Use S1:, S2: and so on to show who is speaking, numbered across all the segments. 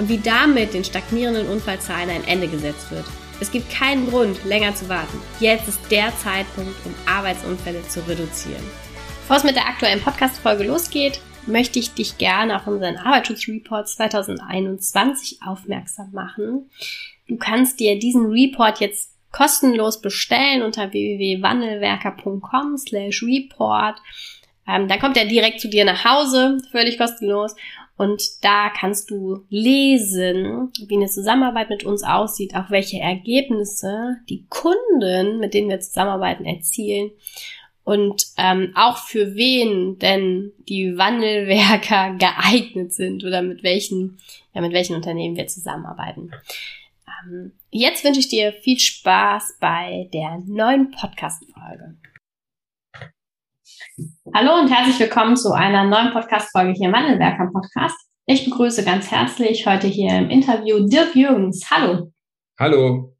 S1: und wie damit den stagnierenden Unfallzahlen ein Ende gesetzt wird. Es gibt keinen Grund, länger zu warten. Jetzt ist der Zeitpunkt, um Arbeitsunfälle zu reduzieren. Bevor es mit der aktuellen Podcast-Folge losgeht, möchte ich dich gerne auf unseren Arbeitsschutzreport 2021 aufmerksam machen. Du kannst dir diesen Report jetzt kostenlos bestellen unter www.wandelwerker.com slash report. Ähm, dann kommt er direkt zu dir nach Hause, völlig kostenlos. Und da kannst du lesen, wie eine Zusammenarbeit mit uns aussieht, auch welche Ergebnisse die Kunden, mit denen wir zusammenarbeiten, erzielen und ähm, auch für wen denn die Wandelwerker geeignet sind oder mit welchen, ja, mit welchen Unternehmen wir zusammenarbeiten. Ähm, jetzt wünsche ich dir viel Spaß bei der neuen Podcast-Folge. Hallo und herzlich willkommen zu einer neuen Podcast-Folge hier im Wandelwerker Podcast. Ich begrüße ganz herzlich heute hier im Interview Dirk Jürgens. Hallo.
S2: Hallo.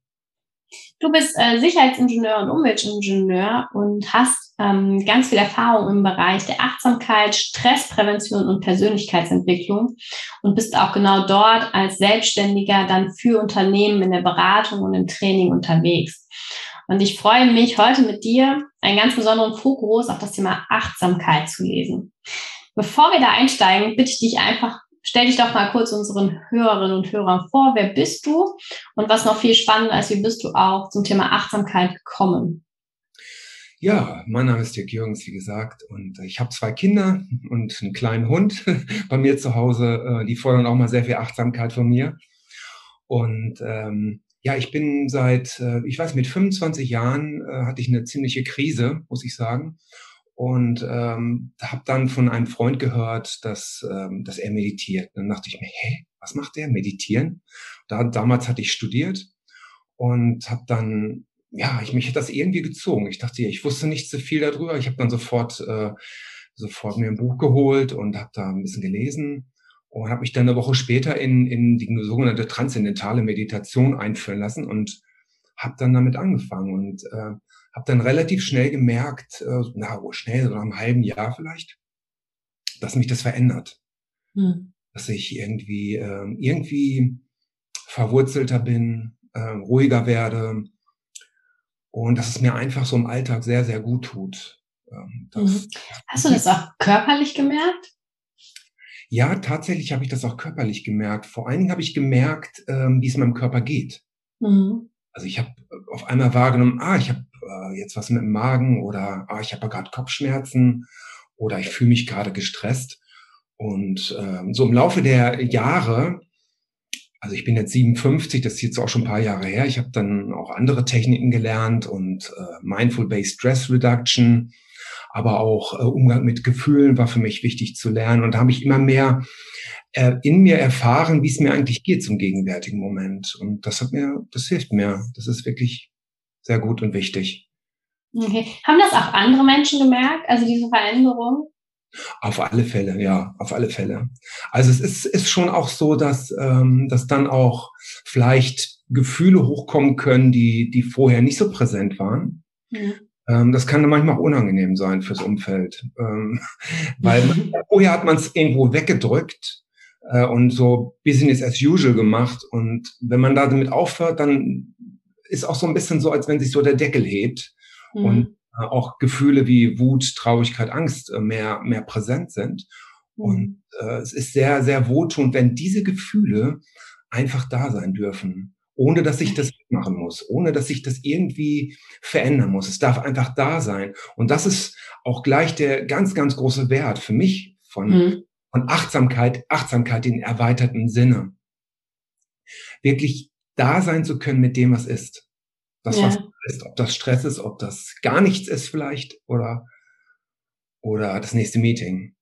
S1: Du bist äh, Sicherheitsingenieur und Umweltingenieur und hast ähm, ganz viel Erfahrung im Bereich der Achtsamkeit, Stressprävention und Persönlichkeitsentwicklung und bist auch genau dort als Selbstständiger dann für Unternehmen in der Beratung und im Training unterwegs. Und ich freue mich, heute mit dir einen ganz besonderen Fokus auf das Thema Achtsamkeit zu lesen. Bevor wir da einsteigen, bitte ich dich einfach, stell dich doch mal kurz unseren Hörerinnen und Hörern vor. Wer bist du? Und was noch viel spannender ist, wie bist du auch zum Thema Achtsamkeit gekommen?
S2: Ja, mein Name ist Dirk Jürgens, wie gesagt, und ich habe zwei Kinder und einen kleinen Hund bei mir zu Hause. Äh, die fordern auch mal sehr viel Achtsamkeit von mir. Und ähm, ja, ich bin seit, äh, ich weiß, mit 25 Jahren äh, hatte ich eine ziemliche Krise, muss ich sagen. Und ähm, habe dann von einem Freund gehört, dass, ähm, dass er meditiert. Dann dachte ich mir, hä, was macht der? Meditieren? Da, damals hatte ich studiert und habe dann, ja, ich mich hat das irgendwie gezogen. Ich dachte, ich wusste nicht so viel darüber. Ich habe dann sofort, äh, sofort mir ein Buch geholt und habe da ein bisschen gelesen und habe mich dann eine Woche später in, in die sogenannte transzendentale Meditation einführen lassen und habe dann damit angefangen und äh, habe dann relativ schnell gemerkt, äh, na, oh, schnell, so nach einem halben Jahr vielleicht, dass mich das verändert. Hm. Dass ich irgendwie, äh, irgendwie verwurzelter bin, äh, ruhiger werde und dass es mir einfach so im Alltag sehr, sehr gut tut.
S1: Ähm, das, mhm. Hast du das auch körperlich gemerkt?
S2: Ja, tatsächlich habe ich das auch körperlich gemerkt. Vor allen Dingen habe ich gemerkt, ähm, wie es meinem Körper geht. Mhm. Also ich habe äh, auf einmal wahrgenommen, ah, ich habe äh, jetzt was mit dem Magen oder ah, ich habe gerade Kopfschmerzen oder ich fühle mich gerade gestresst. Und ähm, so im Laufe der Jahre, also ich bin jetzt 57, das ist jetzt auch schon ein paar Jahre her, ich habe dann auch andere Techniken gelernt und äh, Mindful-Based Stress Reduction aber auch äh, Umgang mit Gefühlen war für mich wichtig zu lernen. Und da habe ich immer mehr äh, in mir erfahren, wie es mir eigentlich geht zum gegenwärtigen Moment. Und das hat mir, das hilft mir. Das ist wirklich sehr gut und wichtig.
S1: Okay. Haben das auch andere Menschen gemerkt, also diese Veränderung?
S2: Auf alle Fälle, ja, auf alle Fälle. Also es ist, ist schon auch so, dass, ähm, dass dann auch vielleicht Gefühle hochkommen können, die, die vorher nicht so präsent waren. Mhm. Ähm, das kann manchmal auch unangenehm sein fürs Umfeld, ähm, weil vorher hat man es irgendwo weggedrückt äh, und so Business as usual gemacht. Und wenn man da damit aufhört, dann ist auch so ein bisschen so, als wenn sich so der Deckel hebt. Mhm. und äh, auch Gefühle wie Wut, Traurigkeit, Angst äh, mehr mehr präsent sind. Mhm. und äh, es ist sehr sehr wohltuend, wenn diese Gefühle einfach da sein dürfen ohne dass ich das machen muss, ohne dass ich das irgendwie verändern muss. Es darf einfach da sein. Und das ist auch gleich der ganz, ganz große Wert für mich von, mhm. von Achtsamkeit, Achtsamkeit in erweiterten Sinne. Wirklich da sein zu können mit dem, was ist. Das, ja. was ist, ob das Stress ist, ob das gar nichts ist vielleicht oder, oder das nächste Meeting.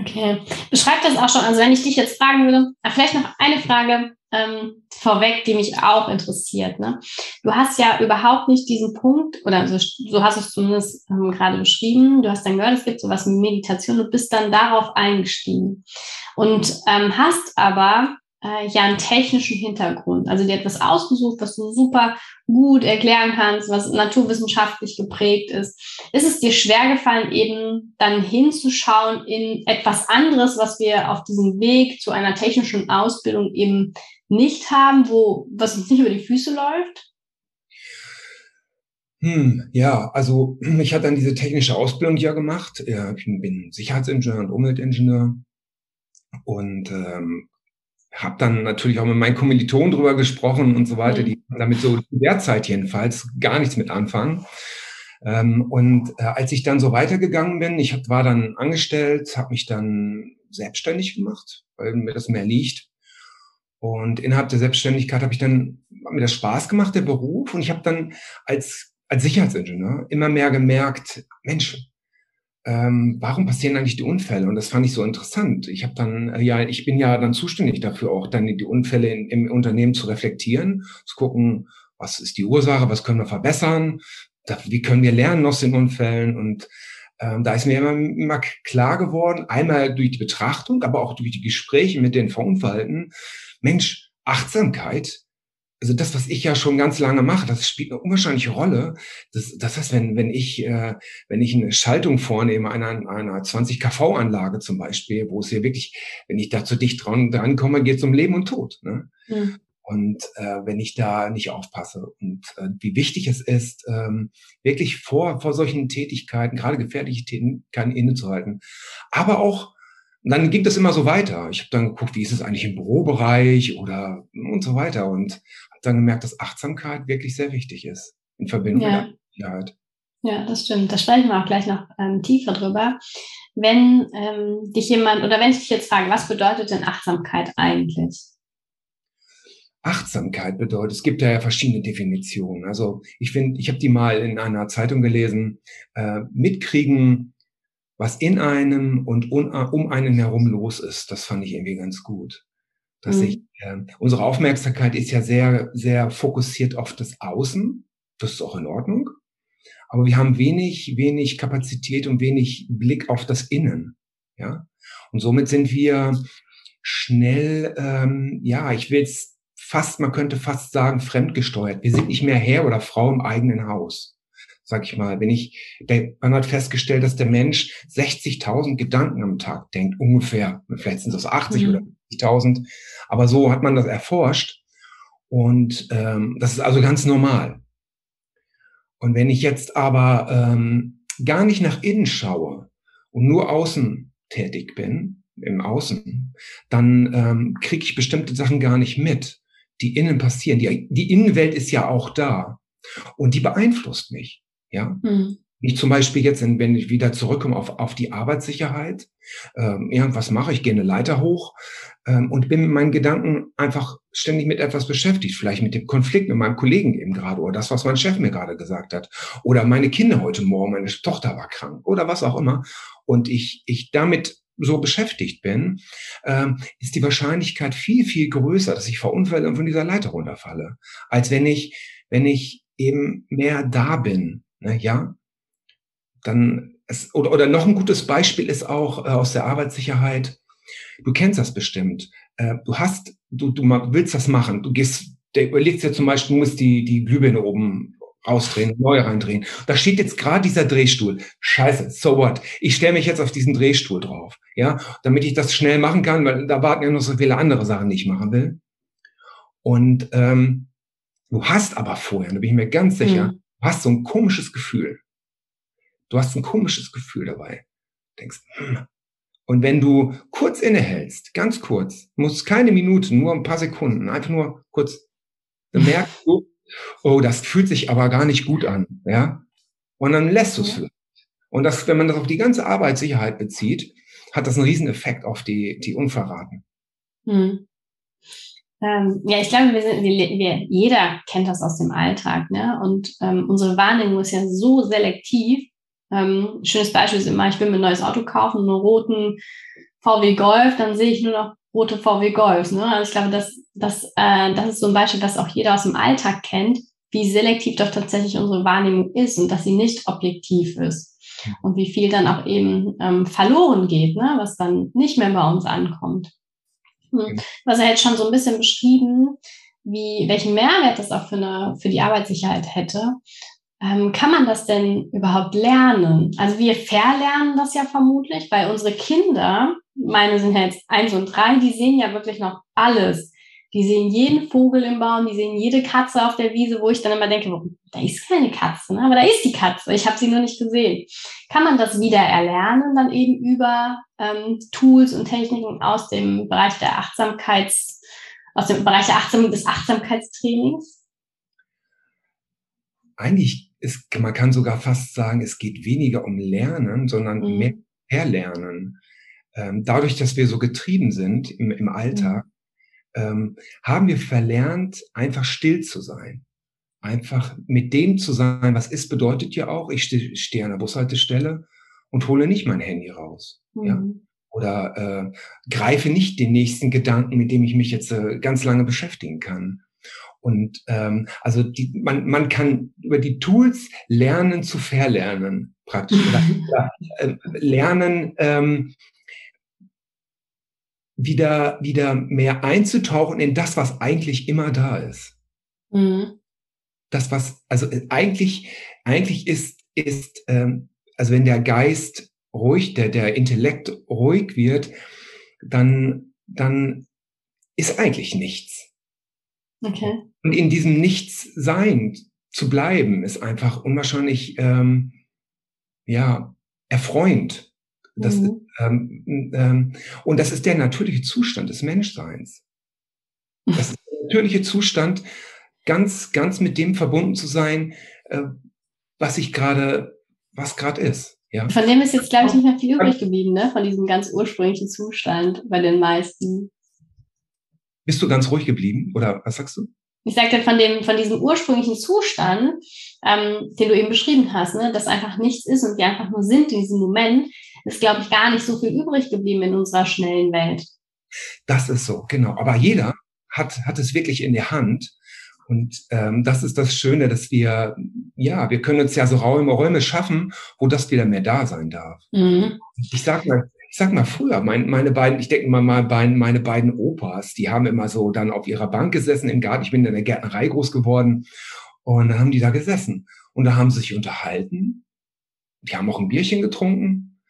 S1: Okay. Beschreib das auch schon. Also wenn ich dich jetzt fragen würde, vielleicht noch eine Frage ähm, vorweg, die mich auch interessiert. Ne? Du hast ja überhaupt nicht diesen Punkt, oder so, so hast du es zumindest ähm, gerade beschrieben, du hast dann gehört, es gibt sowas wie Meditation und bist dann darauf eingestiegen. Und ähm, hast aber äh, ja einen technischen Hintergrund. Also dir etwas ausgesucht, was du super gut erklären kannst, was naturwissenschaftlich geprägt ist. Ist es dir schwer gefallen, eben dann hinzuschauen in etwas anderes, was wir auf diesem Weg zu einer technischen Ausbildung eben nicht haben, wo, was uns nicht über die Füße läuft?
S2: Hm, ja, also ich hatte dann diese technische Ausbildung ja gemacht. Ich bin Sicherheitsingenieur und Umweltingenieur und ähm, habe dann natürlich auch mit meinen Kommilitonen drüber gesprochen und so weiter, mhm. die damit so derzeit jedenfalls gar nichts mit anfangen. Ähm, und äh, als ich dann so weitergegangen bin, ich hab, war dann angestellt, habe mich dann selbstständig gemacht, weil mir das mehr liegt. Und innerhalb der Selbstständigkeit habe ich dann hat mir das Spaß gemacht, der Beruf. Und ich habe dann als als Sicherheitsingenieur immer mehr gemerkt, Mensch, ähm, warum passieren eigentlich die Unfälle? Und das fand ich so interessant. Ich habe dann, äh, ja, ich bin ja dann zuständig dafür, auch dann die Unfälle in, im Unternehmen zu reflektieren, zu gucken, was ist die Ursache, was können wir verbessern, da, wie können wir lernen aus den Unfällen und ähm, da ist mir immer, immer klar geworden, einmal durch die Betrachtung, aber auch durch die Gespräche mit den Verunfallten, Mensch, Achtsamkeit also das, was ich ja schon ganz lange mache, das spielt eine unwahrscheinliche Rolle. Das, das heißt, wenn, wenn ich, äh, wenn ich eine Schaltung vornehme einer, einer 20 kV-Anlage zum Beispiel, wo es hier wirklich, wenn ich da zu dicht dran, dran komme, geht es um Leben und Tod. Ne? Mhm. Und äh, wenn ich da nicht aufpasse und äh, wie wichtig es ist, ähm, wirklich vor, vor solchen Tätigkeiten, gerade gefährliche Tätigkeiten innezuhalten, aber auch und dann ging das immer so weiter. Ich habe dann geguckt, wie ist es eigentlich im Bürobereich oder und so weiter und dann gemerkt, dass Achtsamkeit wirklich sehr wichtig ist in Verbindung ja. mit der Sicherheit.
S1: Ja, das stimmt. Da sprechen wir auch gleich noch ähm, tiefer drüber. Wenn ähm, dich jemand oder wenn ich dich jetzt frage, was bedeutet denn Achtsamkeit eigentlich?
S2: Achtsamkeit bedeutet, es gibt ja verschiedene Definitionen. Also ich finde, ich habe die mal in einer Zeitung gelesen, äh, mitkriegen, was in einem und um einen herum los ist. Das fand ich irgendwie ganz gut. Dass mhm. ich, äh, unsere Aufmerksamkeit ist ja sehr, sehr fokussiert auf das Außen. Das ist auch in Ordnung. Aber wir haben wenig, wenig Kapazität und wenig Blick auf das Innen. Ja. Und somit sind wir schnell, ähm, ja, ich will es fast, man könnte fast sagen, fremdgesteuert. Wir sind nicht mehr Herr oder Frau im eigenen Haus sag ich mal, wenn ich, der, man hat festgestellt, dass der Mensch 60.000 Gedanken am Tag denkt, ungefähr. Vielleicht sind es 80 mhm. oder 50.000. Aber so hat man das erforscht. Und ähm, das ist also ganz normal. Und wenn ich jetzt aber ähm, gar nicht nach innen schaue und nur außen tätig bin, im Außen, dann ähm, kriege ich bestimmte Sachen gar nicht mit, die innen passieren. Die, die Innenwelt ist ja auch da und die beeinflusst mich. Ja. Mhm. Ich zum Beispiel jetzt, wenn ich wieder zurückkomme auf, auf die Arbeitssicherheit, ähm, ja, was mache ich? Gehe eine Leiter hoch ähm, und bin mit meinen Gedanken einfach ständig mit etwas beschäftigt. Vielleicht mit dem Konflikt mit meinem Kollegen eben gerade oder das, was mein Chef mir gerade gesagt hat. Oder meine Kinder heute Morgen, meine Tochter war krank oder was auch immer. Und ich, ich damit so beschäftigt bin, ähm, ist die Wahrscheinlichkeit viel, viel größer, dass ich verunfälle und von dieser Leiter runterfalle, als wenn ich, wenn ich eben mehr da bin Ne, ja, dann es, oder, oder noch ein gutes Beispiel ist auch äh, aus der Arbeitssicherheit. Du kennst das bestimmt. Äh, du hast, du, du willst das machen. Du gehst, der überlegst dir zum Beispiel, du musst die, die Glühbirne oben rausdrehen, neu reindrehen. Da steht jetzt gerade dieser Drehstuhl. Scheiße, so what? Ich stelle mich jetzt auf diesen Drehstuhl drauf, ja, damit ich das schnell machen kann, weil da warten ja noch so viele andere Sachen, die ich machen will. Und ähm, du hast aber vorher, da bin ich mir ganz sicher, mhm. Du hast so ein komisches Gefühl. Du hast ein komisches Gefühl dabei. Denkst, hm. Und wenn du kurz innehältst, ganz kurz, musst keine Minute, nur ein paar Sekunden, einfach nur kurz, dann merkst du, oh, das fühlt sich aber gar nicht gut an, ja? Und dann lässt du es ja. Und das, wenn man das auf die ganze Arbeitssicherheit bezieht, hat das einen riesen Effekt auf die, die Unverraten. Hm.
S1: Ähm, ja, ich glaube, wir sind, wir, wir, jeder kennt das aus dem Alltag, ne? Und ähm, unsere Wahrnehmung ist ja so selektiv. Ähm, schönes Beispiel ist immer, ich will mir ein neues Auto kaufen, einen roten VW Golf, dann sehe ich nur noch rote VW Golf. Ne? Also ich glaube, das, das, äh, das ist so ein Beispiel, das auch jeder aus dem Alltag kennt, wie selektiv doch tatsächlich unsere Wahrnehmung ist und dass sie nicht objektiv ist. Und wie viel dann auch eben ähm, verloren geht, ne? was dann nicht mehr bei uns ankommt. Hm. Was er jetzt schon so ein bisschen beschrieben, wie, welchen Mehrwert das auch für, eine, für die Arbeitssicherheit hätte. Ähm, kann man das denn überhaupt lernen? Also wir verlernen das ja vermutlich, weil unsere Kinder, meine sind ja jetzt eins und drei, die sehen ja wirklich noch alles. Die sehen jeden Vogel im Baum, die sehen jede Katze auf der Wiese, wo ich dann immer denke, da ist keine Katze, ne? aber da ist die Katze. Ich habe sie nur nicht gesehen. Kann man das wieder erlernen, dann eben über ähm, Tools und Techniken aus dem Bereich der Achtsamkeits, aus dem Bereich der Achtsam des Achtsamkeitstrainings?
S2: Eigentlich ist, man kann sogar fast sagen, es geht weniger um Lernen, sondern mhm. mehr Erlernen. Ähm, dadurch, dass wir so getrieben sind im, im Alltag, mhm ähm, haben wir verlernt, einfach still zu sein. Einfach mit dem zu sein, was ist, bedeutet ja auch, ich stehe steh an der Bushaltestelle und hole nicht mein Handy raus. Mhm. Ja? Oder äh, greife nicht den nächsten Gedanken, mit dem ich mich jetzt äh, ganz lange beschäftigen kann. Und ähm, also die, man, man kann über die Tools lernen zu verlernen, praktisch. Oder, äh, lernen, ähm, wieder, wieder mehr einzutauchen in das, was eigentlich immer da ist. Mhm. Das, was, also äh, eigentlich, eigentlich ist, ist, ähm, also wenn der Geist ruhig, der, der Intellekt ruhig wird, dann, dann ist eigentlich nichts. Okay. Und in diesem Nichts-Sein zu bleiben, ist einfach unwahrscheinlich, ähm, ja, erfreuend. Das mhm. ähm, ähm, und das ist der natürliche Zustand des Menschseins. Das ist der natürliche Zustand, ganz, ganz mit dem verbunden zu sein, äh, was ich gerade, was gerade ist. Ja.
S1: Von dem ist jetzt, glaube ich, nicht mehr viel übrig geblieben, ne? Von diesem ganz ursprünglichen Zustand bei den meisten.
S2: Bist du ganz ruhig geblieben? Oder was sagst du?
S1: Ich sagte von dem, von diesem ursprünglichen Zustand, ähm, den du eben beschrieben hast, ne, dass einfach nichts ist und wir einfach nur sind in diesem Moment, ist, glaube ich, gar nicht so viel übrig geblieben in unserer schnellen Welt.
S2: Das ist so, genau. Aber jeder hat, hat es wirklich in der Hand. Und ähm, das ist das Schöne, dass wir, ja, wir können uns ja so Räume, Räume schaffen, wo das wieder mehr da sein darf. Mhm. Ich sag mal, ich sag mal früher, mein, meine beiden, ich denke mal, meine, beiden Opas, die haben immer so dann auf ihrer Bank gesessen im Garten. Ich bin in der Gärtnerei groß geworden. Und dann haben die da gesessen. Und da haben sie sich unterhalten. Die haben auch ein Bierchen getrunken.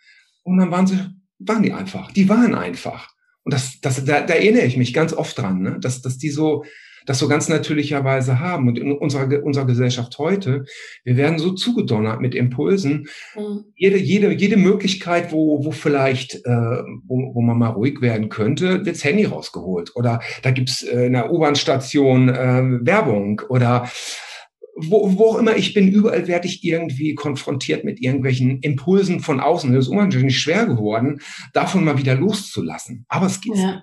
S2: Und dann waren sie, waren die einfach. Die waren einfach. Und das, das, da, da erinnere ich mich ganz oft dran, ne? dass, dass die so, das so ganz natürlicherweise haben. Und in unserer, unserer Gesellschaft heute, wir werden so zugedonnert mit Impulsen. Mhm. Jede, jede, jede Möglichkeit, wo, wo vielleicht, äh, wo, wo man mal ruhig werden könnte, wirds Handy rausgeholt. Oder da gibt's äh, in der U-Bahn-Station äh, Werbung oder wo, wo auch immer ich bin, überall werde ich irgendwie konfrontiert mit irgendwelchen Impulsen von außen. Es ist unwahrscheinlich schwer geworden, davon mal wieder loszulassen. Aber es geht. Ja.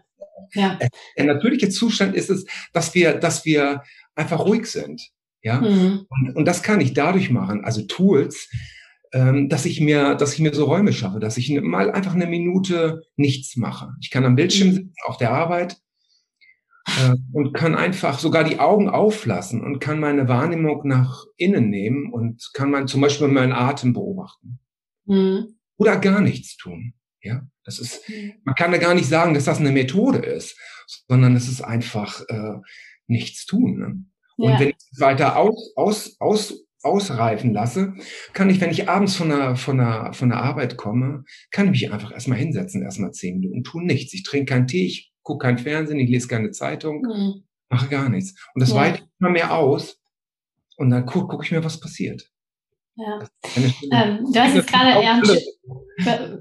S2: Ja. Äh, der natürliche Zustand ist es, dass wir, dass wir einfach ruhig sind. Ja. Mhm. Und, und das kann ich dadurch machen, also Tools, ähm, dass ich mir, dass ich mir so Räume schaffe, dass ich mal einfach eine Minute nichts mache. Ich kann am Bildschirm mhm. sitzen, auf der Arbeit äh, und kann einfach sogar die Augen auflassen und kann meine Wahrnehmung nach innen nehmen und kann man zum Beispiel meinen Atem beobachten. Mhm. Oder gar nichts tun. Ja, das ist, mhm. man kann da gar nicht sagen, dass das eine Methode ist, sondern es ist einfach äh, nichts tun. Ne? Und ja. wenn ich es weiter aus, aus, aus, ausreifen lasse, kann ich, wenn ich abends von der, von der, von der Arbeit komme, kann ich mich einfach erstmal hinsetzen, erstmal zehn Minuten, tun nichts. Ich trinke keinen Tee, ich gucke kein Fernsehen, ich lese keine Zeitung, mhm. mache gar nichts. Und das ja. weitet immer mehr aus und dann gucke guck ich mir, was passiert.
S1: Ja. Ähm, du hast jetzt gerade eher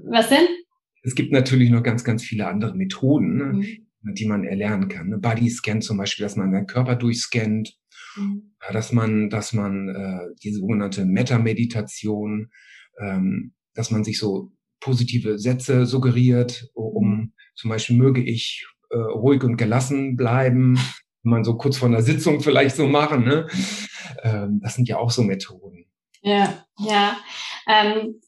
S1: Was denn?
S2: Es gibt natürlich noch ganz, ganz viele andere Methoden, ne, mhm. die man erlernen kann. Ne? Bodyscan zum Beispiel, dass man seinen Körper durchscannt, mhm. dass man, dass man äh, die sogenannte Meta-Meditation, ähm, dass man sich so positive Sätze suggeriert, um mhm. zum Beispiel möge ich äh, ruhig und gelassen bleiben, man so kurz vor einer Sitzung vielleicht so machen. Ne? Ähm, das sind ja auch so Methoden.
S1: Ja, ja. Ähm,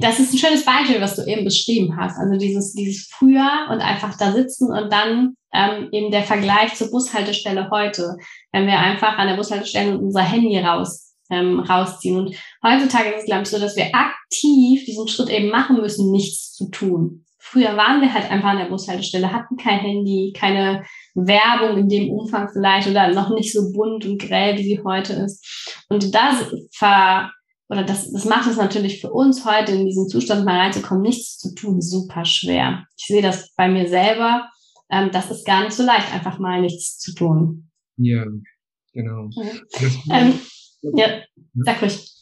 S1: das ist ein schönes Beispiel, was du eben beschrieben hast. Also dieses, dieses früher und einfach da sitzen und dann ähm, eben der Vergleich zur Bushaltestelle heute. Wenn wir einfach an der Bushaltestelle unser Handy raus, ähm, rausziehen. Und heutzutage ist es, glaube ich, so, dass wir aktiv diesen Schritt eben machen müssen, nichts zu tun. Früher waren wir halt einfach an der Bushaltestelle, hatten kein Handy, keine Werbung in dem Umfang vielleicht oder noch nicht so bunt und grell, wie sie heute ist. Und das ver oder das, das macht es natürlich für uns heute in diesen Zustand mal reinzukommen, nichts zu tun, super schwer. Ich sehe das bei mir selber. Ähm, das ist gar nicht so leicht, einfach mal nichts zu tun.
S2: Ja, genau.
S1: Ja, ähm, ja sag ruhig.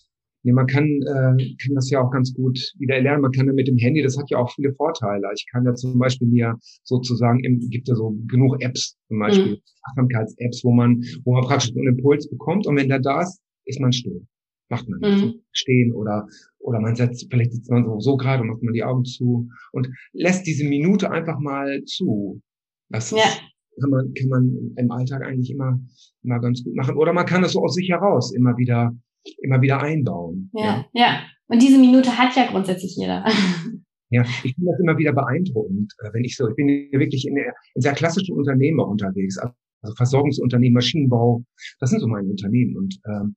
S2: Ja, man kann, äh, kann das ja auch ganz gut wieder lernen. Man kann ja mit dem Handy, das hat ja auch viele Vorteile. Ich kann ja zum Beispiel mir sozusagen, im, gibt ja so genug Apps, zum Beispiel mhm. Achtsamkeits-Apps, wo man, wo man praktisch einen Impuls bekommt und wenn der da ist, ist man still. Macht man nicht. Mhm. Stehen oder, oder man setzt, vielleicht sitzt man so, so gerade und macht man die Augen zu und lässt diese Minute einfach mal zu. Das ja. ist, kann man, kann man im Alltag eigentlich immer, immer ganz gut machen. Oder man kann es so aus sich heraus immer wieder immer wieder einbauen.
S1: Ja, ja. ja. Und diese Minute hat ja grundsätzlich jeder.
S2: Ja, ich finde das immer wieder beeindruckend, äh, wenn ich so, ich bin wirklich in, in sehr klassischen Unternehmen unterwegs, also Versorgungsunternehmen, Maschinenbau, das sind so meine Unternehmen. Und ähm,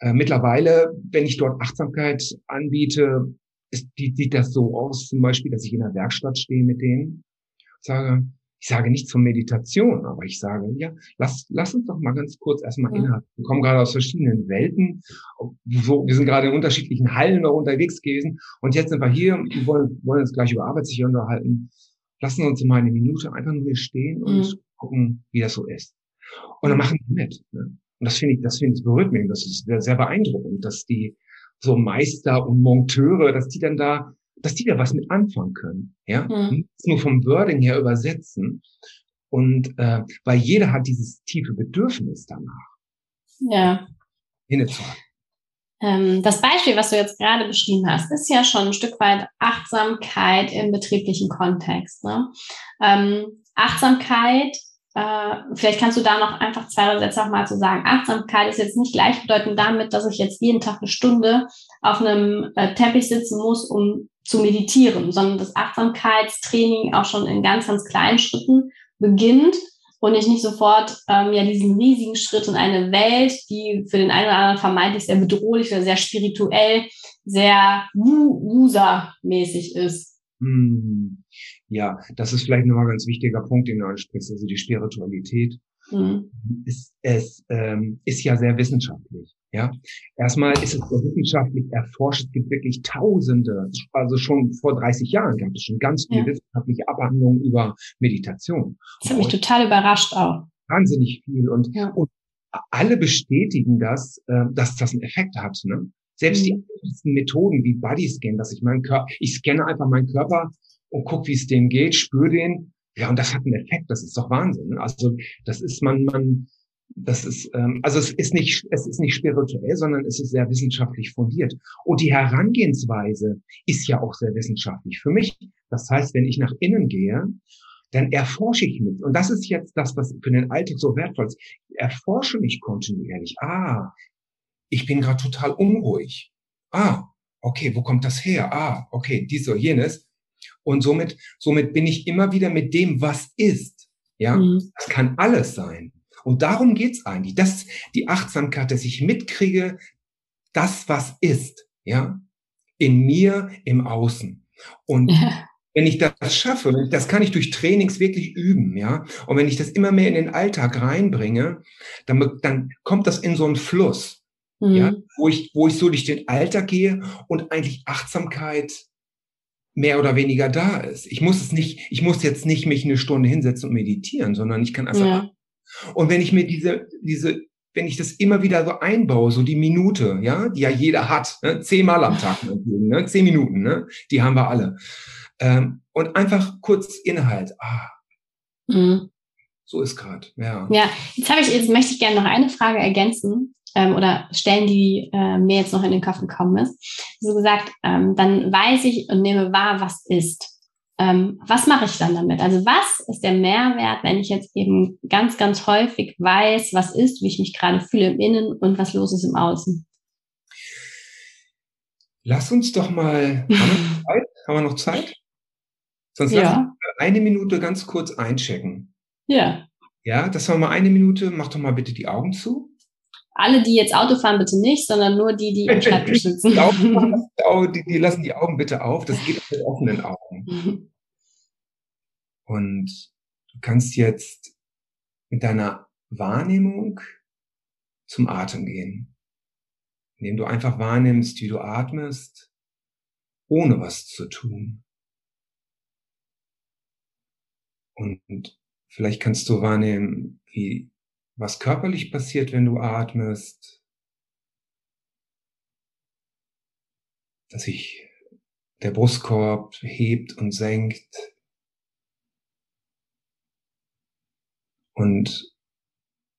S2: äh, mittlerweile, wenn ich dort Achtsamkeit anbiete, ist, die, sieht das so aus, zum Beispiel, dass ich in der Werkstatt stehe mit denen, sage, ich sage nicht zur Meditation, aber ich sage, ja, lass, lass uns doch mal ganz kurz erstmal mhm. innehalten. Wir kommen gerade aus verschiedenen Welten. So, wir sind gerade in unterschiedlichen Hallen noch unterwegs gewesen. Und jetzt sind wir hier und wollen, wollen uns gleich über Arbeit sich unterhalten. Lassen uns mal eine Minute einfach nur hier stehen und mhm. gucken, wie das so ist. Und dann machen die mit. Ne? Und das finde ich, das finde ich berührt mich. Das ist sehr, sehr beeindruckend, dass die so Meister und Monteure, dass die dann da dass die da was mit anfangen können. Ja, mhm. nur vom Wording her übersetzen. Und äh, weil jeder hat dieses tiefe Bedürfnis danach.
S1: Ja.
S2: Innezuhalten.
S1: Ähm, das Beispiel, was du jetzt gerade beschrieben hast, ist ja schon ein Stück weit Achtsamkeit im betrieblichen Kontext. Ne? Ähm, Achtsamkeit vielleicht kannst du da noch einfach zwei drei Sätze auch mal zu sagen. Achtsamkeit ist jetzt nicht gleichbedeutend damit, dass ich jetzt jeden Tag eine Stunde auf einem äh, Teppich sitzen muss, um zu meditieren, sondern das Achtsamkeitstraining auch schon in ganz, ganz kleinen Schritten beginnt und ich nicht sofort ähm, ja diesen riesigen Schritt in eine Welt, die für den einen oder anderen vermeintlich sehr bedrohlich oder sehr spirituell, sehr user-mäßig ist.
S2: Hm. Ja, das ist vielleicht nochmal ein ganz wichtiger Punkt, den du ansprichst, also die Spiritualität. Mhm. Ist, es ähm, ist ja sehr wissenschaftlich. Ja, erstmal ist es wissenschaftlich erforscht. Es gibt wirklich Tausende, also schon vor 30 Jahren gab es schon ganz viele ja. wissenschaftliche Abhandlungen über Meditation.
S1: Das hat mich total überrascht auch.
S2: Wahnsinnig viel und, ja. und alle bestätigen das, äh, dass das einen Effekt hat. Ne? Selbst mhm. die einfachsten Methoden wie Bodyscan, dass ich meinen Körper, ich scanne einfach meinen Körper und guck, wie es dem geht, spüre den. Ja, und das hat einen Effekt. Das ist doch Wahnsinn. Ne? Also das ist man, man, das ist, ähm, also es ist nicht, es ist nicht spirituell, sondern es ist sehr wissenschaftlich fundiert. Und die Herangehensweise ist ja auch sehr wissenschaftlich für mich. Das heißt, wenn ich nach innen gehe, dann erforsche ich mich. Und das ist jetzt das, was für den Alltag so wertvoll ist. Ich erforsche mich kontinuierlich. Ah, ich bin gerade total unruhig. Ah, okay, wo kommt das her? Ah, okay, dies oder jenes. Und somit, somit bin ich immer wieder mit dem, was ist. Ja, mhm. das kann alles sein. Und darum geht's eigentlich. Das die Achtsamkeit, dass ich mitkriege, das, was ist. Ja, in mir, im Außen. Und ja. wenn ich das schaffe, das kann ich durch Trainings wirklich üben, ja. Und wenn ich das immer mehr in den Alltag reinbringe, dann, dann kommt das in so einen Fluss, mhm. ja, wo ich, wo ich so durch den Alltag gehe und eigentlich Achtsamkeit mehr oder weniger da ist. Ich muss es nicht, ich muss jetzt nicht mich eine Stunde hinsetzen und meditieren, sondern ich kann einfach. Ja. Und wenn ich mir diese, diese, wenn ich das immer wieder so einbaue, so die Minute, ja, die ja jeder hat, ne, zehnmal am Tag, ne, zehn Minuten, ne, die haben wir alle. Ähm, und einfach kurz Inhalt. Ah, mhm. So ist gerade, ja.
S1: Ja, jetzt habe ich, jetzt möchte ich gerne noch eine Frage ergänzen ähm, oder Stellen, die äh, mir jetzt noch in den Kopf gekommen ist. So gesagt, ähm, dann weiß ich und nehme wahr, was ist. Ähm, was mache ich dann damit? Also was ist der Mehrwert, wenn ich jetzt eben ganz, ganz häufig weiß, was ist, wie ich mich gerade fühle im Innen und was los ist im Außen?
S2: lass uns doch mal, haben wir, Zeit? haben wir noch Zeit? Sonst ja. lass uns eine Minute ganz kurz einchecken.
S1: Ja.
S2: Ja, das war mal eine Minute. Mach doch mal bitte die Augen zu.
S1: Alle, die jetzt Auto fahren, bitte nicht, sondern nur die, die am Schreibtisch sitzen.
S2: die, die, lassen die Augen bitte auf. Das geht mit offenen Augen. Und du kannst jetzt mit deiner Wahrnehmung zum Atem gehen. Indem du einfach wahrnimmst, wie du atmest, ohne was zu tun. Und vielleicht kannst du wahrnehmen, wie, was körperlich passiert, wenn du atmest. Dass sich der Brustkorb hebt und senkt. Und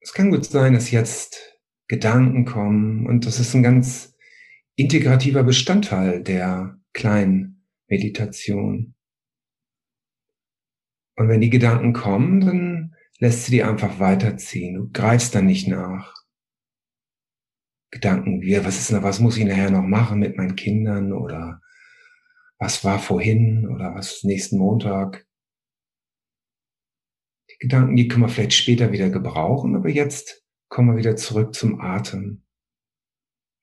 S2: es kann gut sein, dass jetzt Gedanken kommen und das ist ein ganz integrativer Bestandteil der kleinen Meditation. Und wenn die Gedanken kommen, dann lässt sie die einfach weiterziehen. Du greifst dann nicht nach. Gedanken wie, was ist, was muss ich nachher noch machen mit meinen Kindern oder was war vorhin oder was ist nächsten Montag? Gedanken, die können wir vielleicht später wieder gebrauchen, aber jetzt kommen wir wieder zurück zum Atem,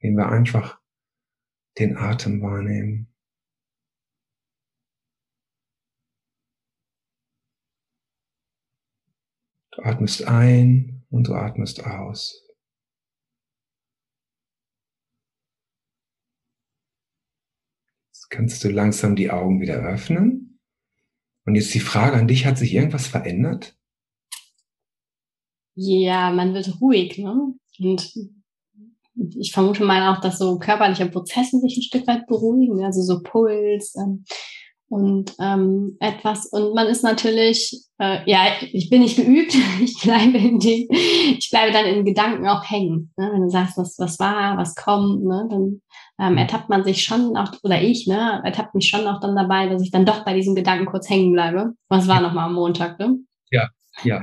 S2: indem wir einfach den Atem wahrnehmen. Du atmest ein und du atmest aus. Jetzt kannst du langsam die Augen wieder öffnen. Und jetzt die Frage an dich, hat sich irgendwas verändert?
S1: Ja, man wird ruhig, ne? Und ich vermute mal auch, dass so körperliche Prozesse sich ein Stück weit beruhigen, also so Puls ähm, und ähm, etwas. Und man ist natürlich, äh, ja, ich bin nicht geübt, ich bleibe in den, ich bleibe dann in Gedanken auch hängen. Ne? Wenn du sagst, was, was war, was kommt, ne? dann ähm, mhm. ertappt man sich schon auch, oder ich, ne, ertappt mich schon auch dann dabei, dass ich dann doch bei diesen Gedanken kurz hängen bleibe. Was war nochmal am Montag, ne?
S2: Ja, ja.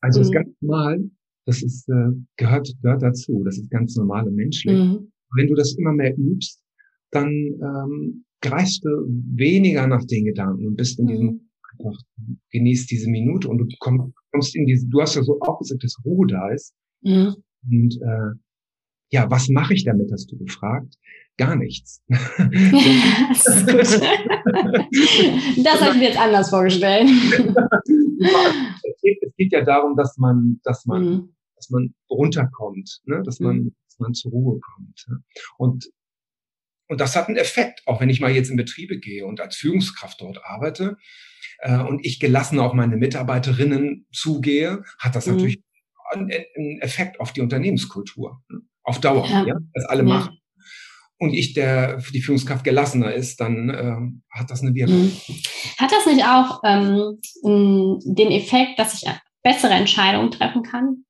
S2: Also mhm. ist ganz normal, das ist, äh, gehört, gehört dazu, das ist ganz normal und menschlich. Mhm. Wenn du das immer mehr übst, dann ähm, greifst du weniger nach den Gedanken und bist in diesem, mhm. einfach genießt diese Minute und du komm, kommst in diese, du hast ja so auch gesagt, dass Ruhe da ist. Mhm. Und äh, ja, was mache ich damit, hast du gefragt? Gar nichts. das
S1: das habe ich mir jetzt anders vorgestellt.
S2: es geht ja darum, dass man, dass man, mhm. dass man runterkommt, ne? dass man, mhm. dass man zur Ruhe kommt. Und und das hat einen Effekt, auch wenn ich mal jetzt in Betriebe gehe und als Führungskraft dort arbeite äh, und ich gelassen auf meine Mitarbeiterinnen zugehe, hat das mhm. natürlich einen, einen, Effekt auf die Unternehmenskultur, ne? auf Dauer, ja. ja dass alle ja. machen. Und ich, der für die Führungskraft gelassener ist, dann äh, hat das eine Wirkung. Mhm.
S1: Hat das nicht auch ähm, den Effekt, dass ich bessere Entscheidungen treffen kann?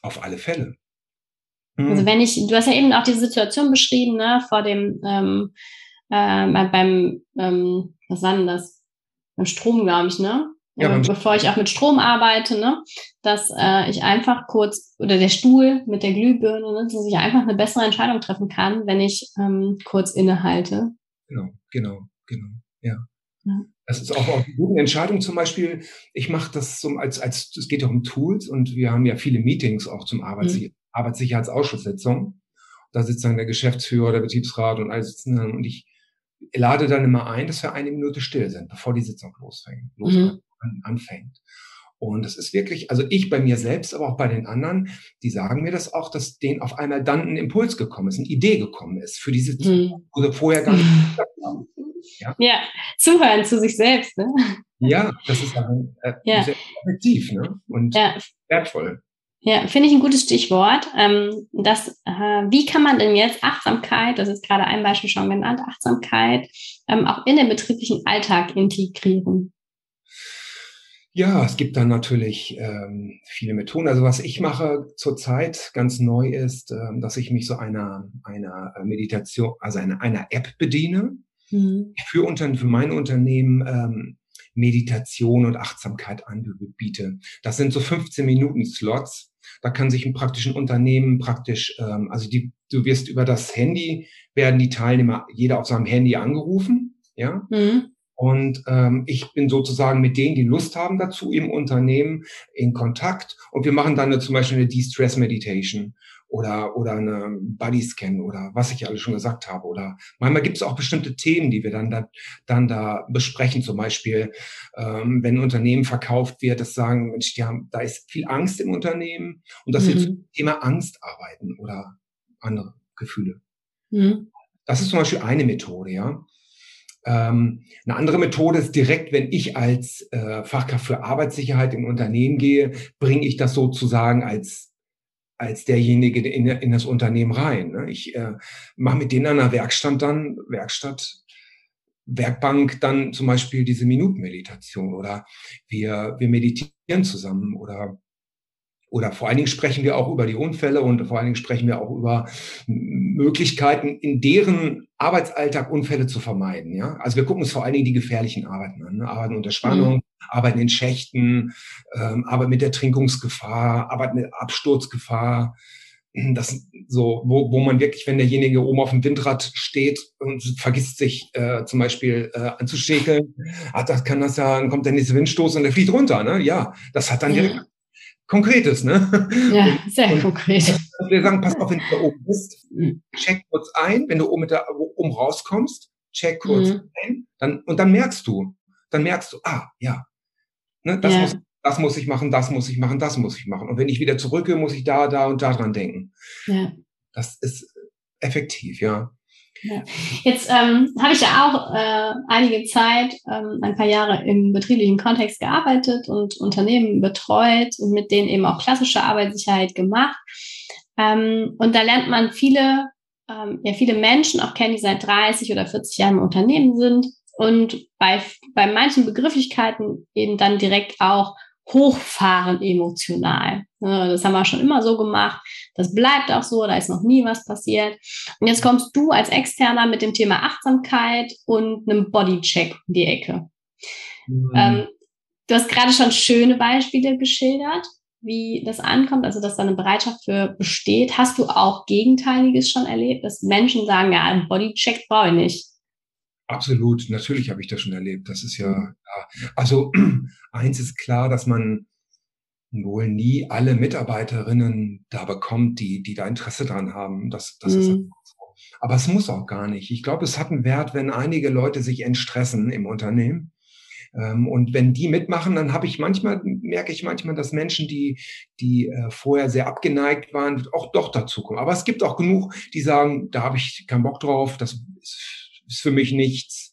S2: Auf alle Fälle.
S1: Also mhm. wenn ich, du hast ja eben auch die Situation beschrieben, ne, vor dem, ähm, äh, beim, ähm, was war denn das? Beim Strom, glaube ich, ne? Ja, äh, bevor ich auch mit Strom arbeite, ne, dass äh, ich einfach kurz, oder der Stuhl mit der Glühbirne, ne, dass ich einfach eine bessere Entscheidung treffen kann, wenn ich ähm, kurz innehalte.
S2: Genau, genau, genau, ja. ja. Das ist auch, auch eine gute Entscheidung zum Beispiel. Ich mache das so als, als, es geht ja um Tools und wir haben ja viele Meetings auch zum Arbeitssicherheit. Arbeitssicherheitsausschusssitzung. Da sitzt dann der Geschäftsführer, der Betriebsrat und alle sitzen dann und ich lade dann immer ein, dass wir eine Minute still sind, bevor die Sitzung losfängt, mhm. anfängt. Und das ist wirklich, also ich bei mir selbst, aber auch bei den anderen, die sagen mir das auch, dass denen auf einmal dann ein Impuls gekommen ist, eine Idee gekommen ist für die Sitzung, mhm. oder vorher gar nicht
S1: haben. Ja? ja, zuhören zu sich selbst. Ne?
S2: Ja, das ist äh, ja. sehr effektiv ne? und ja. wertvoll.
S1: Ja, finde ich ein gutes Stichwort. Ähm, das, äh, wie kann man denn jetzt Achtsamkeit, das ist gerade ein Beispiel schon genannt, Achtsamkeit ähm, auch in den betrieblichen Alltag integrieren?
S2: Ja, es gibt dann natürlich ähm, viele Methoden. Also was ich mache zurzeit ganz neu ist, ähm, dass ich mich so einer, einer Meditation, also einer, einer App bediene. Mhm. Für, Unter für mein Unternehmen ähm, Meditation und Achtsamkeit anbiete. Das sind so 15 Minuten Slots. Da kann sich ein praktischen Unternehmen praktisch, ähm, also die, du wirst über das Handy, werden die Teilnehmer jeder auf seinem Handy angerufen, ja. Mhm. Und ähm, ich bin sozusagen mit denen, die Lust haben dazu im Unternehmen in Kontakt. Und wir machen dann eine, zum Beispiel eine De-Stress Meditation oder, oder eine Bodyscan oder was ich alles schon gesagt habe. Oder manchmal gibt es auch bestimmte Themen, die wir dann da, dann da besprechen. Zum Beispiel, ähm, wenn ein Unternehmen verkauft wird, das sagen, Mensch, die haben, da ist viel Angst im Unternehmen und dass mhm. wir zum Thema Angst arbeiten oder andere Gefühle. Mhm. Das ist zum Beispiel eine Methode, ja. Ähm, eine andere Methode ist direkt, wenn ich als äh, Fachkraft für Arbeitssicherheit in Unternehmen gehe, bringe ich das sozusagen als als derjenige in, in das Unternehmen rein. Ne? Ich äh, mache mit denen an der Werkstatt dann, Werkstatt, Werkbank dann zum Beispiel diese Minutenmeditation oder wir, wir meditieren zusammen oder oder vor allen Dingen sprechen wir auch über die Unfälle und vor allen Dingen sprechen wir auch über Möglichkeiten, in deren Arbeitsalltag Unfälle zu vermeiden. Ja? Also wir gucken uns vor allen Dingen die gefährlichen Arbeiten an. Ne? Arbeiten unter Spannung, mhm. Arbeiten in Schächten, ähm, Arbeit mit Ertrinkungsgefahr, Arbeit mit Absturzgefahr. Das so, wo, wo man wirklich, wenn derjenige oben auf dem Windrad steht und vergisst sich äh, zum Beispiel äh, anzuschäkeln, ah, das kann das ja, dann kommt der nächste Windstoß und der fliegt runter. Ne? Ja, das hat dann direkt Konkretes, ne?
S1: Ja, sehr und, konkret.
S2: Wir sagen, pass auf, wenn du da oben bist, check kurz ein, wenn du oben, da, oben rauskommst, check kurz mhm. ein, dann, und dann merkst du, dann merkst du, ah, ja, ne, das, ja. Muss, das muss ich machen, das muss ich machen, das muss ich machen. Und wenn ich wieder zurückgehe, muss ich da, da und da dran denken. Ja. Das ist effektiv, ja.
S1: Ja. Jetzt ähm, habe ich ja auch äh, einige Zeit, ähm, ein paar Jahre im betrieblichen Kontext gearbeitet und Unternehmen betreut und mit denen eben auch klassische Arbeitssicherheit gemacht. Ähm, und da lernt man viele, ähm, ja, viele Menschen auch kennen, die seit 30 oder 40 Jahren im Unternehmen sind und bei, bei manchen Begrifflichkeiten eben dann direkt auch hochfahren emotional. Das haben wir schon immer so gemacht. Das bleibt auch so, da ist noch nie was passiert. Und jetzt kommst du als Externer mit dem Thema Achtsamkeit und einem Bodycheck in die Ecke. Mhm. Ähm, du hast gerade schon schöne Beispiele geschildert, wie das ankommt, also dass da eine Bereitschaft für besteht. Hast du auch Gegenteiliges schon erlebt, dass Menschen sagen, ja, einen Bodycheck brauche ich nicht?
S2: Absolut, natürlich habe ich das schon erlebt. Das ist ja, also eins ist klar, dass man wohl nie alle Mitarbeiterinnen da bekommt, die, die da Interesse dran haben. Das, das mhm. ist so. Aber es muss auch gar nicht. Ich glaube, es hat einen Wert, wenn einige Leute sich entstressen im Unternehmen. Ähm, und wenn die mitmachen, dann habe ich manchmal, merke ich manchmal, dass Menschen, die, die äh, vorher sehr abgeneigt waren, auch doch dazukommen. Aber es gibt auch genug, die sagen, da habe ich keinen Bock drauf, das ist, ist für mich nichts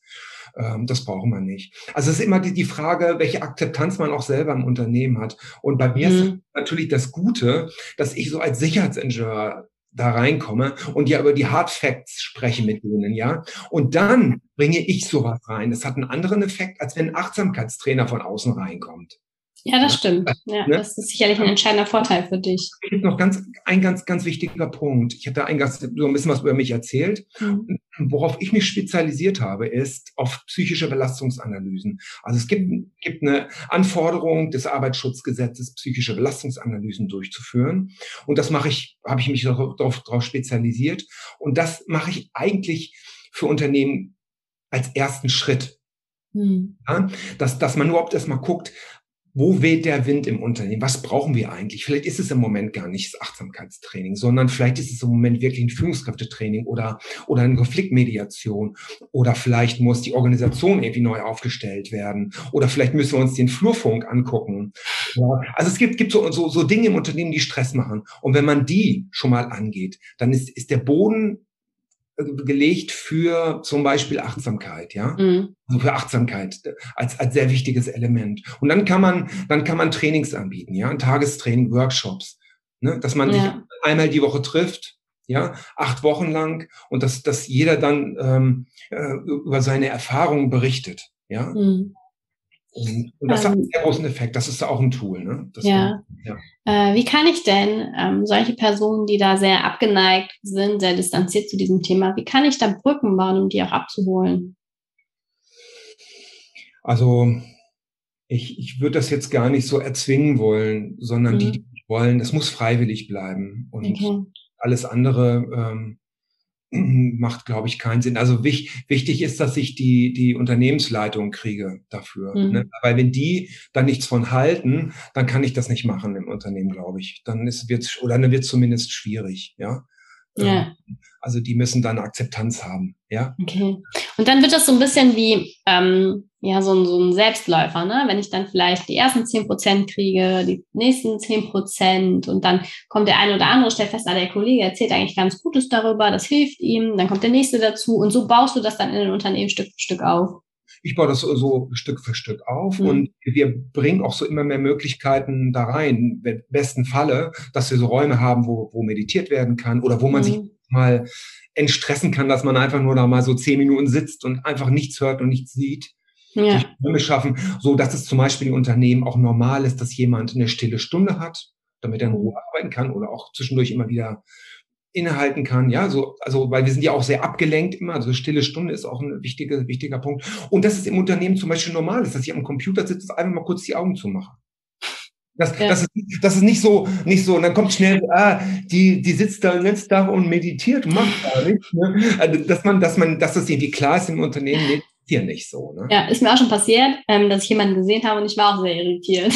S2: ähm, das braucht man nicht. Also es ist immer die, die Frage, welche Akzeptanz man auch selber im Unternehmen hat. Und bei mir mhm. ist natürlich das Gute, dass ich so als Sicherheitsingenieur da reinkomme und ja über die Hard Facts spreche mit denen, ja. Und dann bringe ich sowas rein. Das hat einen anderen Effekt, als wenn ein Achtsamkeitstrainer von außen reinkommt.
S1: Ja, das stimmt. Ja, ne? Das ist sicherlich ein entscheidender Vorteil für dich.
S2: Noch ganz, ein ganz, ganz wichtiger Punkt. Ich hatte eingangs so ein bisschen was über mich erzählt. Mhm. Worauf ich mich spezialisiert habe, ist auf psychische Belastungsanalysen. Also es gibt, gibt eine Anforderung des Arbeitsschutzgesetzes, psychische Belastungsanalysen durchzuführen. Und das mache ich, habe ich mich darauf, darauf spezialisiert. Und das mache ich eigentlich für Unternehmen als ersten Schritt. Hm. Ja, dass, dass man überhaupt erstmal guckt, wo weht der Wind im Unternehmen? Was brauchen wir eigentlich? Vielleicht ist es im Moment gar nicht das Achtsamkeitstraining, sondern vielleicht ist es im Moment wirklich ein Führungskräftetraining oder, oder eine Konfliktmediation. Oder vielleicht muss die Organisation irgendwie neu aufgestellt werden. Oder vielleicht müssen wir uns den Flurfunk angucken. Also es gibt, gibt so, so, so Dinge im Unternehmen, die Stress machen. Und wenn man die schon mal angeht, dann ist, ist der Boden gelegt für zum Beispiel Achtsamkeit, ja, mhm. also für Achtsamkeit als als sehr wichtiges Element. Und dann kann man dann kann man Trainings anbieten, ja, ein Tagestraining, Workshops, ne, dass man ja. sich einmal die Woche trifft, ja, acht Wochen lang und dass dass jeder dann ähm, äh, über seine Erfahrungen berichtet, ja. Mhm. Und, und das ähm, hat einen sehr großen Effekt. Das ist auch ein Tool. Ne?
S1: Ja. ja. Äh, wie kann ich denn ähm, solche Personen, die da sehr abgeneigt sind, sehr distanziert zu diesem Thema, wie kann ich da Brücken bauen, um die auch abzuholen?
S2: Also ich, ich würde das jetzt gar nicht so erzwingen wollen, sondern mhm. die, die wollen, das muss freiwillig bleiben. Und okay. alles andere ähm, macht, glaube ich, keinen Sinn. Also wich, wichtig ist, dass ich die, die Unternehmensleitung kriege dafür. Mhm. Ne? Weil wenn die da nichts von halten, dann kann ich das nicht machen im Unternehmen, glaube ich. Dann ist wird's, oder dann wird es zumindest schwierig, ja. Ja. Ähm, also die müssen dann Akzeptanz haben, ja.
S1: Okay. Und dann wird das so ein bisschen wie ähm, ja so ein, so ein Selbstläufer, ne? Wenn ich dann vielleicht die ersten zehn Prozent kriege, die nächsten zehn Prozent und dann kommt der eine oder andere, stellt fest, ah, der Kollege erzählt eigentlich ganz Gutes darüber, das hilft ihm, dann kommt der nächste dazu und so baust du das dann in den Unternehmen Stück für Stück auf.
S2: Ich baue das so Stück für Stück auf mhm. und wir bringen auch so immer mehr Möglichkeiten da rein. Im besten Falle, dass wir so Räume haben, wo, wo meditiert werden kann oder wo man mhm. sich mal entstressen kann, dass man einfach nur da mal so zehn Minuten sitzt und einfach nichts hört und nichts sieht. Ja. Räume schaffen, so dass es zum Beispiel im Unternehmen auch normal ist, dass jemand eine stille Stunde hat, damit er in Ruhe arbeiten kann oder auch zwischendurch immer wieder innehalten kann, ja, so, also, weil wir sind ja auch sehr abgelenkt immer, also stille Stunde ist auch ein wichtiger, wichtiger Punkt. Und dass es im Unternehmen zum Beispiel normal ist, dass ich am Computer sitze, einfach mal kurz die Augen zu machen. Das, ja. das, ist, das ist nicht so, nicht so, und dann kommt schnell, ah, die, die sitzt da ganzen Tag und meditiert und macht gar nichts, ne? Also, dass man, dass man, dass das irgendwie klar ist im Unternehmen, nee, hier nicht so, ne?
S1: Ja, ist mir auch schon passiert, ähm, dass ich jemanden gesehen habe und ich war auch sehr irritiert.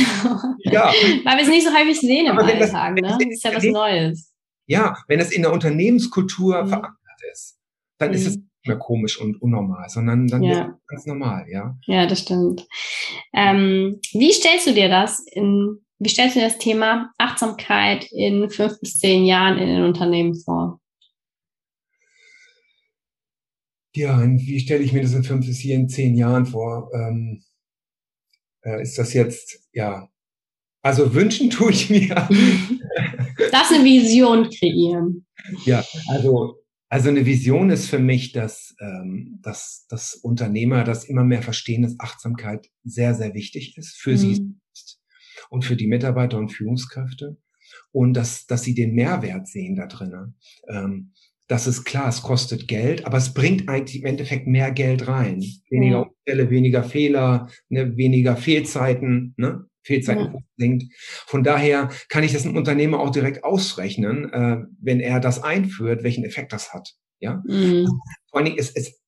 S1: Ja. Weil wir es nicht so häufig sehen im Alltag, das, ne? Das ist ja was Neues.
S2: Ja, wenn es in der Unternehmenskultur mhm. verankert ist, dann mhm. ist es mhm. nicht mehr komisch und unnormal, sondern dann ja. ist es ganz normal, ja.
S1: Ja, das stimmt. Ähm, wie stellst du dir das in, wie stellst du dir das Thema Achtsamkeit in fünf bis zehn Jahren in den Unternehmen vor?
S2: Ja, wie stelle ich mir das in fünf bis zehn Jahren vor? Ähm, äh, ist das jetzt, ja, also wünschen tue ich mir.
S1: Das eine Vision kreieren.
S2: Ja, also, also eine Vision ist für mich, dass, ähm, dass, dass Unternehmer das immer mehr verstehen, dass Achtsamkeit sehr, sehr wichtig ist für mhm. sie selbst und für die Mitarbeiter und Führungskräfte und dass, dass sie den Mehrwert sehen da drinnen. Ähm, das ist klar, es kostet Geld, aber es bringt eigentlich im Endeffekt mehr Geld rein. Weniger Unfälle, weniger Fehler, ne, weniger Fehlzeiten. Ne? Fehlzeiten ja. sinkt. Von daher kann ich das einem Unternehmer auch direkt ausrechnen, äh, wenn er das einführt, welchen Effekt das hat. Ja. Mhm. Vor allen Dingen ist es,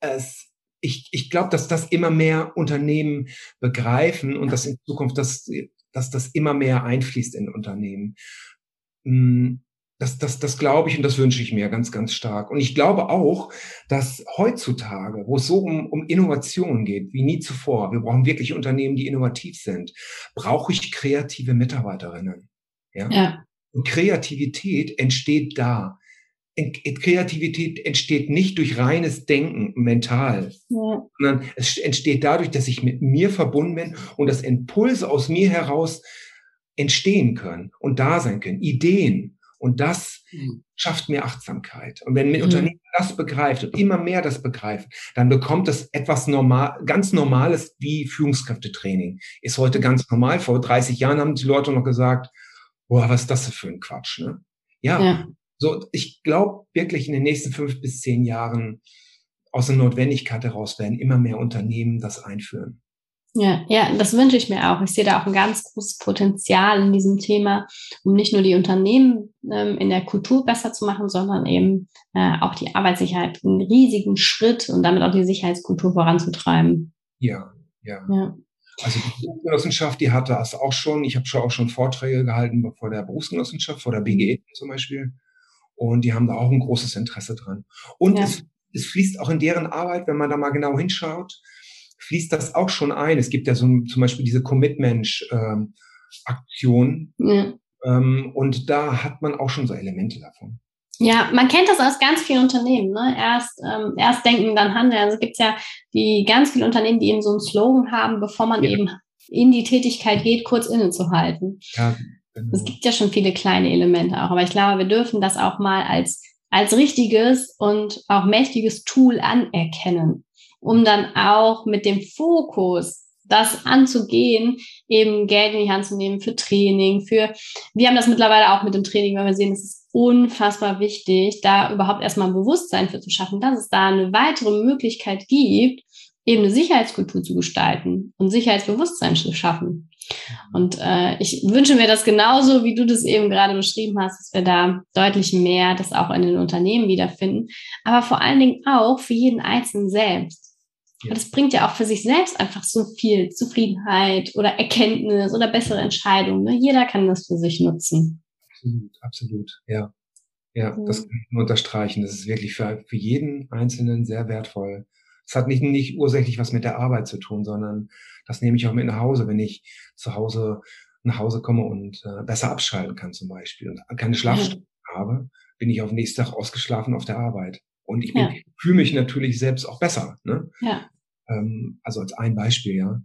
S2: es ich, ich glaube, dass das immer mehr Unternehmen begreifen und dass in Zukunft das, dass das immer mehr einfließt in Unternehmen. Mhm das, das, das glaube ich und das wünsche ich mir ganz, ganz stark. Und ich glaube auch, dass heutzutage, wo es so um, um Innovation geht, wie nie zuvor, wir brauchen wirklich Unternehmen, die innovativ sind, brauche ich kreative Mitarbeiterinnen. Ja? ja. Und Kreativität entsteht da. Kreativität entsteht nicht durch reines Denken mental, ja. sondern es entsteht dadurch, dass ich mit mir verbunden bin und dass Impulse aus mir heraus entstehen können und da sein können, Ideen. Und das mhm. schafft mehr Achtsamkeit. Und wenn ein mhm. Unternehmen das begreift und immer mehr das begreift, dann bekommt es etwas normal, ganz Normales wie Führungskräftetraining. Ist heute mhm. ganz normal. Vor 30 Jahren haben die Leute noch gesagt, boah, was ist das für ein Quatsch, ne? Ja. ja. So, ich glaube wirklich in den nächsten fünf bis zehn Jahren aus der Notwendigkeit heraus werden immer mehr Unternehmen das einführen.
S1: Ja, ja, das wünsche ich mir auch. Ich sehe da auch ein ganz großes Potenzial in diesem Thema, um nicht nur die Unternehmen ähm, in der Kultur besser zu machen, sondern eben äh, auch die Arbeitssicherheit einen riesigen Schritt und damit auch die Sicherheitskultur voranzutreiben.
S2: Ja, ja. ja. Also die Berufsgenossenschaft, die hatte das auch schon. Ich habe schon auch schon Vorträge gehalten vor der Berufsgenossenschaft, vor der BGE zum Beispiel. Und die haben da auch ein großes Interesse dran. Und ja. es, es fließt auch in deren Arbeit, wenn man da mal genau hinschaut, fließt das auch schon ein. Es gibt ja so zum Beispiel diese Commitment-Aktion. Ja. Ähm, und da hat man auch schon so Elemente davon.
S1: Ja, man kennt das aus ganz vielen Unternehmen. Ne? Erst, ähm, erst denken, dann handeln. Also gibt es ja die ganz viele Unternehmen, die eben so einen Slogan haben, bevor man ja. eben in die Tätigkeit geht, kurz innezuhalten. Ja, genau. Es gibt ja schon viele kleine Elemente auch, aber ich glaube, wir dürfen das auch mal als, als richtiges und auch mächtiges Tool anerkennen um dann auch mit dem Fokus das anzugehen, eben Geld in die Hand zu nehmen für Training, für, wir haben das mittlerweile auch mit dem Training, weil wir sehen, es ist unfassbar wichtig, da überhaupt erstmal ein Bewusstsein für zu schaffen, dass es da eine weitere Möglichkeit gibt, eben eine Sicherheitskultur zu gestalten und Sicherheitsbewusstsein zu schaffen. Und äh, ich wünsche mir das genauso, wie du das eben gerade beschrieben hast, dass wir da deutlich mehr das auch in den Unternehmen wiederfinden, aber vor allen Dingen auch für jeden Einzelnen selbst. Ja. Das bringt ja auch für sich selbst einfach so viel Zufriedenheit oder Erkenntnis oder bessere Entscheidungen. Ne? Jeder kann das für sich nutzen.
S2: Absolut, absolut, ja. Ja, das kann ich nur unterstreichen. Das ist wirklich für, für jeden Einzelnen sehr wertvoll. Es hat nicht, nicht ursächlich was mit der Arbeit zu tun, sondern das nehme ich auch mit nach Hause, wenn ich zu Hause nach Hause komme und äh, besser abschalten kann zum Beispiel und keine Schlafstunden ja. habe, bin ich auf den nächsten Tag ausgeschlafen auf der Arbeit. Und ich ja. fühle mich natürlich selbst auch besser. Ne? Ja. Ähm, also als ein Beispiel, ja.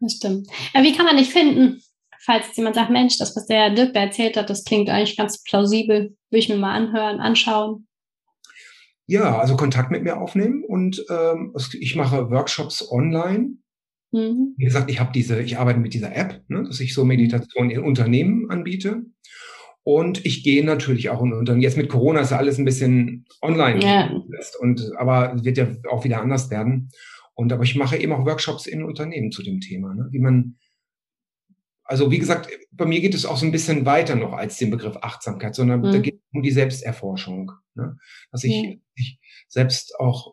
S1: Das stimmt. Aber wie kann man dich finden? falls jemand sagt, Mensch, das, was der Dirk da erzählt hat, das klingt eigentlich ganz plausibel, würde ich mir mal anhören, anschauen.
S2: Ja, also Kontakt mit mir aufnehmen und ähm, ich mache Workshops online. Mhm. Wie gesagt, ich habe diese, ich arbeite mit dieser App, ne, dass ich so Meditation in Unternehmen anbiete. Und ich gehe natürlich auch in Unternehmen. Jetzt mit Corona ist ja alles ein bisschen online. Ja. Und, aber wird ja auch wieder anders werden. Und aber ich mache eben auch Workshops in Unternehmen zu dem Thema, ne? wie man also wie gesagt, bei mir geht es auch so ein bisschen weiter noch als den Begriff Achtsamkeit, sondern mhm. da geht es um die Selbsterforschung. Ne? Dass ich, mhm. ich selbst auch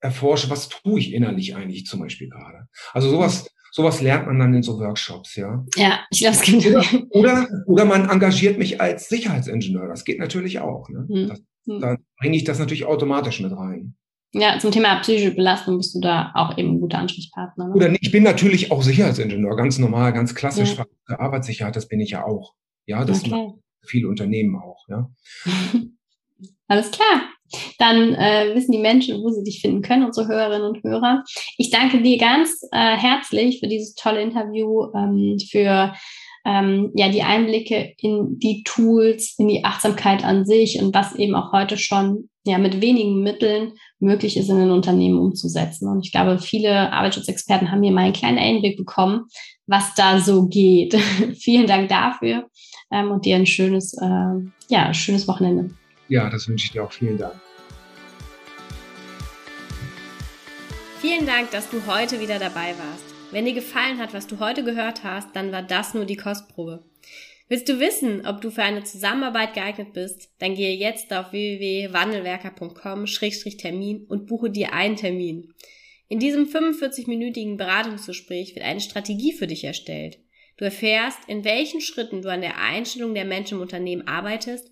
S2: erforsche, was tue ich innerlich eigentlich zum Beispiel gerade. Also sowas, sowas lernt man dann in so Workshops, ja.
S1: Ja, ich glaube, es gibt
S2: oder, oder, oder man engagiert mich als Sicherheitsingenieur. Das geht natürlich auch. Ne? Mhm. Das, mhm. dann bringe ich das natürlich automatisch mit rein.
S1: Ja, zum Thema psychische Belastung bist du da auch eben ein guter Ansprechpartner.
S2: Ne? Oder ich bin natürlich auch Sicherheitsingenieur, ganz normal, ganz klassisch ja. für Arbeitssicherheit, das bin ich ja auch. Ja, das okay. viele Unternehmen auch, ja.
S1: Alles klar. Dann äh, wissen die Menschen, wo sie dich finden können, unsere Hörerinnen und Hörer. Ich danke dir ganz äh, herzlich für dieses tolle Interview, ähm, für ähm, ja die Einblicke in die Tools, in die Achtsamkeit an sich und was eben auch heute schon ja mit wenigen Mitteln möglich ist, in den Unternehmen umzusetzen. Und ich glaube, viele Arbeitsschutzexperten haben hier mal einen kleinen Einblick bekommen, was da so geht. Vielen Dank dafür ähm, und dir ein schönes, äh, ja, schönes Wochenende.
S2: Ja, das wünsche ich dir auch. Vielen Dank.
S1: Vielen Dank, dass du heute wieder dabei warst. Wenn dir gefallen hat, was du heute gehört hast, dann war das nur die Kostprobe. Willst du wissen, ob du für eine Zusammenarbeit geeignet bist? Dann gehe jetzt auf www.wandelwerker.com-termin und buche dir einen Termin. In diesem 45-minütigen Beratungsgespräch wird eine Strategie für dich erstellt. Du erfährst, in welchen Schritten du an der Einstellung der Menschen im Unternehmen arbeitest,